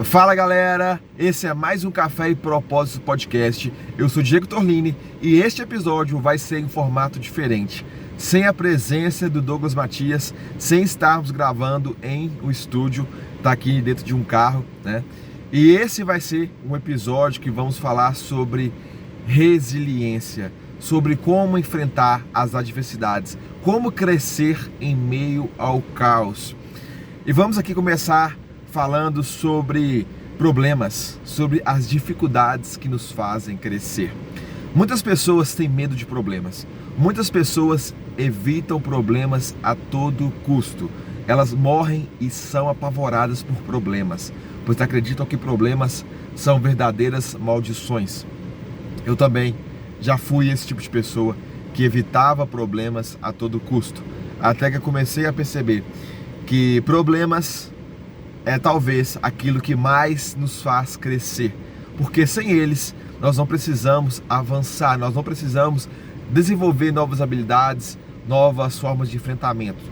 Fala galera, esse é mais um Café e Propósito Podcast. Eu sou Diego Torlini e este episódio vai ser em formato diferente, sem a presença do Douglas Matias, sem estarmos gravando em um estúdio, tá aqui dentro de um carro, né? E esse vai ser um episódio que vamos falar sobre resiliência, sobre como enfrentar as adversidades, como crescer em meio ao caos. E vamos aqui começar falando sobre problemas, sobre as dificuldades que nos fazem crescer. Muitas pessoas têm medo de problemas. Muitas pessoas evitam problemas a todo custo. Elas morrem e são apavoradas por problemas, pois acreditam que problemas são verdadeiras maldições. Eu também já fui esse tipo de pessoa que evitava problemas a todo custo, até que comecei a perceber que problemas é talvez aquilo que mais nos faz crescer, porque sem eles nós não precisamos avançar, nós não precisamos desenvolver novas habilidades, novas formas de enfrentamento.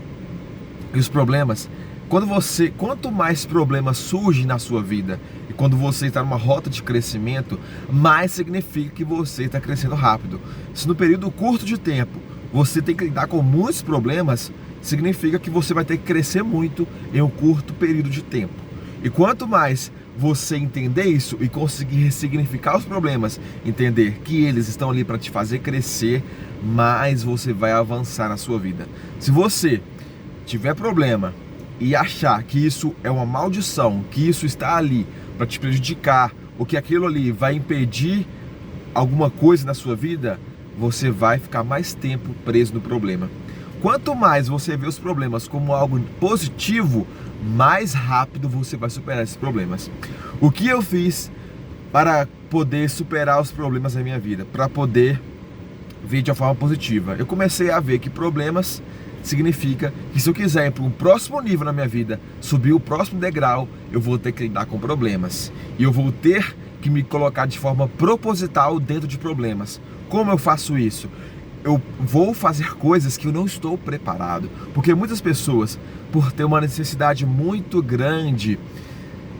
E os problemas, quando você, quanto mais problemas surgem na sua vida e quando você está numa rota de crescimento, mais significa que você está crescendo rápido. Se no período curto de tempo você tem que lidar com muitos problemas, significa que você vai ter que crescer muito em um curto período de tempo. E quanto mais você entender isso e conseguir ressignificar os problemas, entender que eles estão ali para te fazer crescer, mais você vai avançar na sua vida. Se você tiver problema e achar que isso é uma maldição, que isso está ali para te prejudicar, ou que aquilo ali vai impedir alguma coisa na sua vida, você vai ficar mais tempo preso no problema. Quanto mais você vê os problemas como algo positivo, mais rápido você vai superar esses problemas. O que eu fiz para poder superar os problemas da minha vida, para poder ver de uma forma positiva? Eu comecei a ver que problemas significa que se eu quiser ir para um próximo nível na minha vida, subir o próximo degrau, eu vou ter que lidar com problemas. E eu vou ter que me colocar de forma proposital dentro de problemas. Como eu faço isso? Eu vou fazer coisas que eu não estou preparado. Porque muitas pessoas, por ter uma necessidade muito grande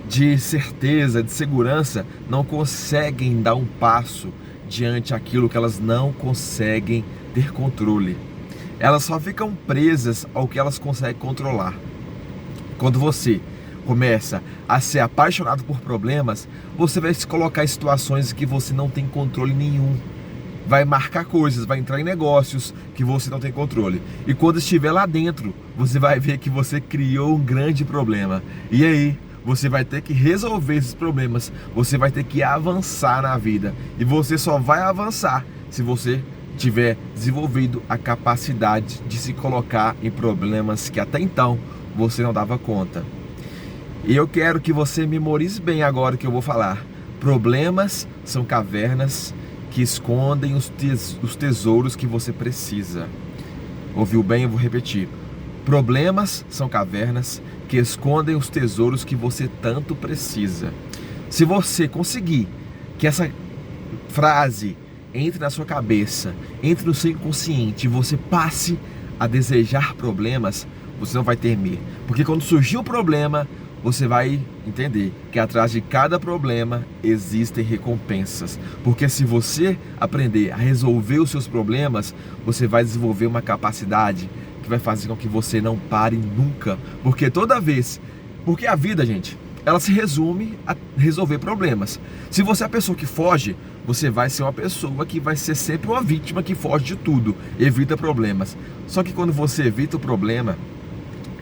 de certeza, de segurança, não conseguem dar um passo diante aquilo que elas não conseguem ter controle. Elas só ficam presas ao que elas conseguem controlar. Quando você começa a ser apaixonado por problemas, você vai se colocar em situações que você não tem controle nenhum vai marcar coisas, vai entrar em negócios que você não tem controle. E quando estiver lá dentro, você vai ver que você criou um grande problema. E aí, você vai ter que resolver esses problemas, você vai ter que avançar na vida. E você só vai avançar se você tiver desenvolvido a capacidade de se colocar em problemas que até então você não dava conta. E eu quero que você memorize bem agora o que eu vou falar. Problemas são cavernas que escondem os, os tesouros que você precisa. Ouviu bem? Eu vou repetir. Problemas são cavernas que escondem os tesouros que você tanto precisa. Se você conseguir que essa frase entre na sua cabeça, entre no seu inconsciente e você passe a desejar problemas, você não vai temer. Porque quando surgir o problema, você vai entender que atrás de cada problema existem recompensas. Porque se você aprender a resolver os seus problemas, você vai desenvolver uma capacidade que vai fazer com que você não pare nunca. Porque toda vez, porque a vida, gente, ela se resume a resolver problemas. Se você é a pessoa que foge, você vai ser uma pessoa que vai ser sempre uma vítima que foge de tudo, evita problemas. Só que quando você evita o problema,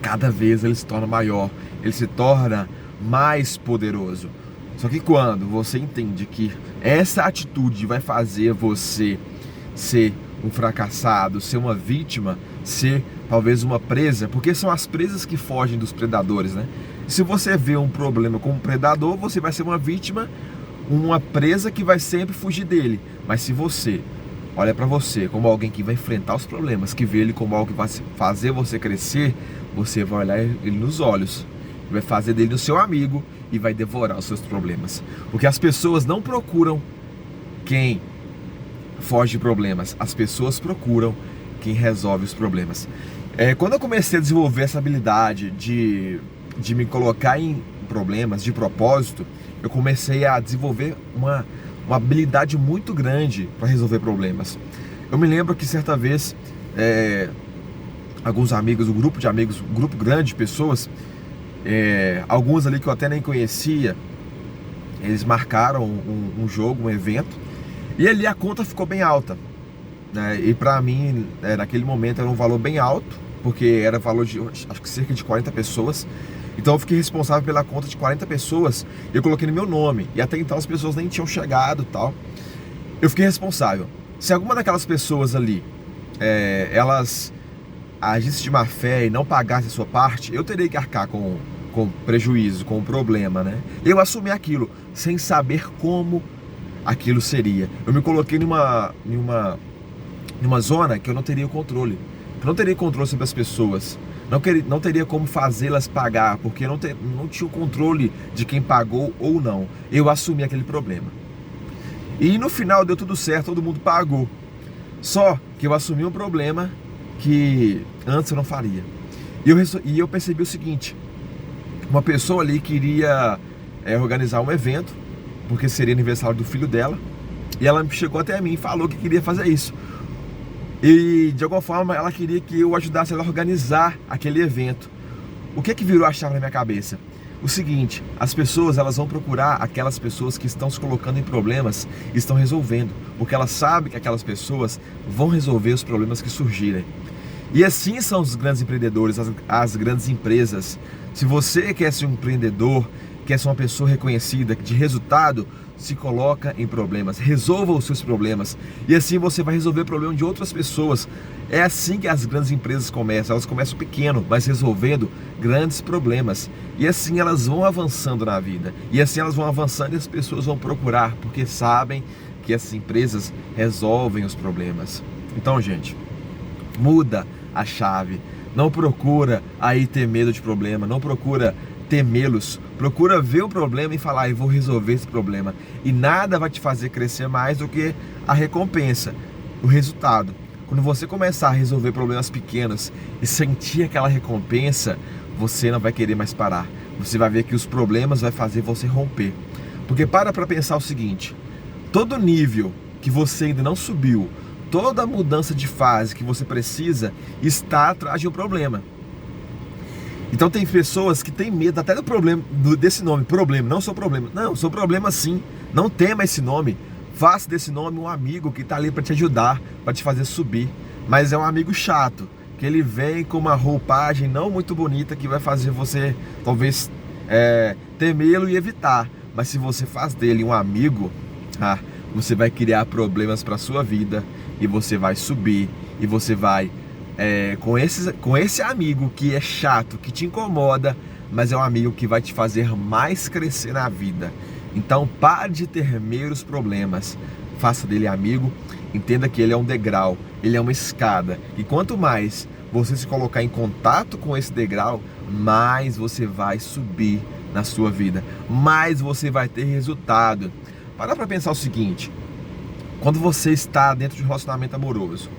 cada vez ele se torna maior, ele se torna mais poderoso. Só que quando você entende que essa atitude vai fazer você ser um fracassado, ser uma vítima, ser talvez uma presa, porque são as presas que fogem dos predadores, né? Se você vê um problema como predador, você vai ser uma vítima, uma presa que vai sempre fugir dele. Mas se você olha para você como alguém que vai enfrentar os problemas, que vê ele como algo que vai fazer você crescer, você vai olhar ele nos olhos, vai fazer dele o seu amigo e vai devorar os seus problemas. Porque as pessoas não procuram quem foge de problemas, as pessoas procuram quem resolve os problemas. É, quando eu comecei a desenvolver essa habilidade de, de me colocar em problemas de propósito, eu comecei a desenvolver uma, uma habilidade muito grande para resolver problemas. Eu me lembro que certa vez é, alguns amigos, um grupo de amigos, um grupo grande de pessoas, é, alguns ali que eu até nem conhecia, eles marcaram um, um jogo, um evento, e ali a conta ficou bem alta. Né? E para mim, é, naquele momento, era um valor bem alto, porque era valor de acho que cerca de 40 pessoas. Então eu fiquei responsável pela conta de 40 pessoas eu coloquei no meu nome. E até então as pessoas nem tinham chegado tal. Eu fiquei responsável. Se alguma daquelas pessoas ali, é, elas agissem de má fé e não pagassem a sua parte, eu teria que arcar com, com prejuízo, com problema, né? Eu assumi aquilo sem saber como aquilo seria. Eu me coloquei numa, numa, numa zona que eu não teria controle. Eu não teria controle sobre as pessoas não, queria, não teria como fazê-las pagar, porque não, ter, não tinha o controle de quem pagou ou não. Eu assumi aquele problema. E no final deu tudo certo, todo mundo pagou. Só que eu assumi um problema que antes eu não faria. E eu, e eu percebi o seguinte: uma pessoa ali queria é, organizar um evento, porque seria aniversário do filho dela, e ela chegou até mim e falou que queria fazer isso. E de alguma forma ela queria que eu ajudasse ela a organizar aquele evento. O que é que virou a chave na minha cabeça? O seguinte, as pessoas elas vão procurar aquelas pessoas que estão se colocando em problemas estão resolvendo, porque elas sabem que aquelas pessoas vão resolver os problemas que surgirem. E assim são os grandes empreendedores, as, as grandes empresas. Se você quer ser um empreendedor, quer ser uma pessoa reconhecida de resultado, se coloca em problemas, resolva os seus problemas e assim você vai resolver o problema de outras pessoas. É assim que as grandes empresas começam, elas começam pequeno, mas resolvendo grandes problemas. E assim elas vão avançando na vida. E assim elas vão avançando e as pessoas vão procurar, porque sabem que essas empresas resolvem os problemas. Então, gente, muda a chave. Não procura aí ter medo de problema, não procura temê-los. Procura ver o problema e falar, eu vou resolver esse problema. E nada vai te fazer crescer mais do que a recompensa, o resultado. Quando você começar a resolver problemas pequenos e sentir aquela recompensa, você não vai querer mais parar. Você vai ver que os problemas vai fazer você romper. Porque para para pensar o seguinte: todo nível que você ainda não subiu, toda mudança de fase que você precisa está atrás de um problema. Então tem pessoas que têm medo até do problema, desse nome, problema, não sou problema. Não, sou problema sim. Não tema esse nome. Faça desse nome um amigo que está ali para te ajudar, para te fazer subir. Mas é um amigo chato, que ele vem com uma roupagem não muito bonita que vai fazer você talvez é, temê-lo e evitar. Mas se você faz dele um amigo, ah, você vai criar problemas para sua vida e você vai subir e você vai é, com, esses, com esse amigo que é chato, que te incomoda, mas é um amigo que vai te fazer mais crescer na vida. Então pare de ter meros problemas, faça dele amigo, entenda que ele é um degrau, ele é uma escada. E quanto mais você se colocar em contato com esse degrau, mais você vai subir na sua vida, mais você vai ter resultado. Para para pensar o seguinte: quando você está dentro de um relacionamento amoroso,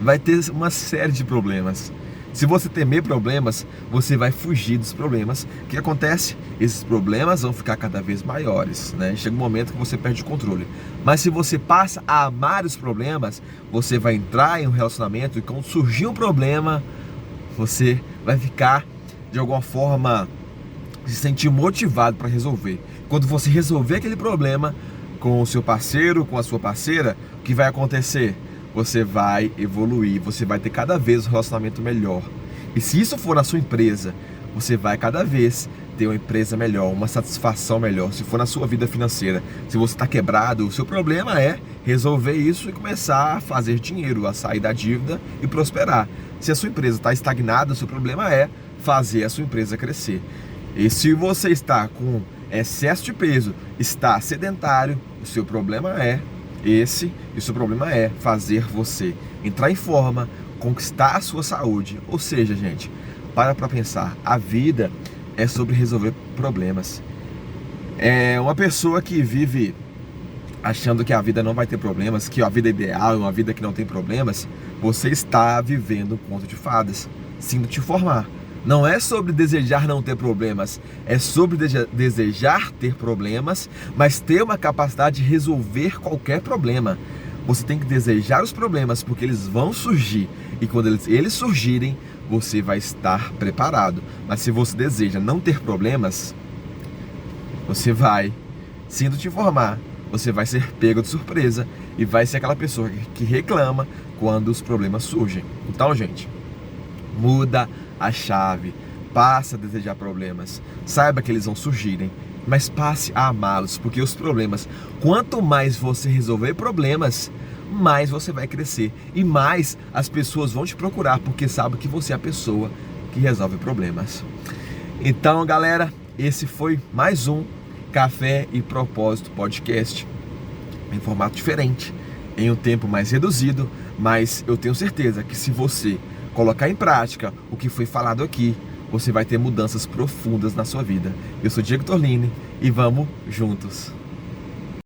vai ter uma série de problemas. Se você temer problemas, você vai fugir dos problemas. O que acontece? Esses problemas vão ficar cada vez maiores, né? Chega um momento que você perde o controle. Mas se você passa a amar os problemas, você vai entrar em um relacionamento e quando surgir um problema, você vai ficar de alguma forma se sentir motivado para resolver. Quando você resolver aquele problema com o seu parceiro, com a sua parceira, o que vai acontecer? você vai evoluir, você vai ter cada vez um relacionamento melhor. E se isso for na sua empresa, você vai cada vez ter uma empresa melhor, uma satisfação melhor. Se for na sua vida financeira, se você está quebrado, o seu problema é resolver isso e começar a fazer dinheiro, a sair da dívida e prosperar. Se a sua empresa está estagnada, o seu problema é fazer a sua empresa crescer. E se você está com excesso de peso, está sedentário, o seu problema é esse, e o seu problema é fazer você entrar em forma, conquistar a sua saúde. Ou seja, gente, para para pensar, a vida é sobre resolver problemas. É uma pessoa que vive achando que a vida não vai ter problemas, que a vida é ideal é uma vida que não tem problemas, você está vivendo um conto de fadas, sem te formar. Não é sobre desejar não ter problemas, é sobre desejar ter problemas, mas ter uma capacidade de resolver qualquer problema. Você tem que desejar os problemas porque eles vão surgir e quando eles, eles surgirem, você vai estar preparado. Mas se você deseja não ter problemas, você vai, sinto te informar, você vai ser pego de surpresa e vai ser aquela pessoa que reclama quando os problemas surgem. Então, gente, muda a chave, passa a desejar problemas, saiba que eles vão surgirem, mas passe a amá-los, porque os problemas, quanto mais você resolver problemas, mais você vai crescer e mais as pessoas vão te procurar, porque sabem que você é a pessoa que resolve problemas. Então, galera, esse foi mais um Café e Propósito Podcast em formato diferente, em um tempo mais reduzido, mas eu tenho certeza que se você colocar em prática o que foi falado aqui, você vai ter mudanças profundas na sua vida. Eu sou Diego Torlini e vamos juntos.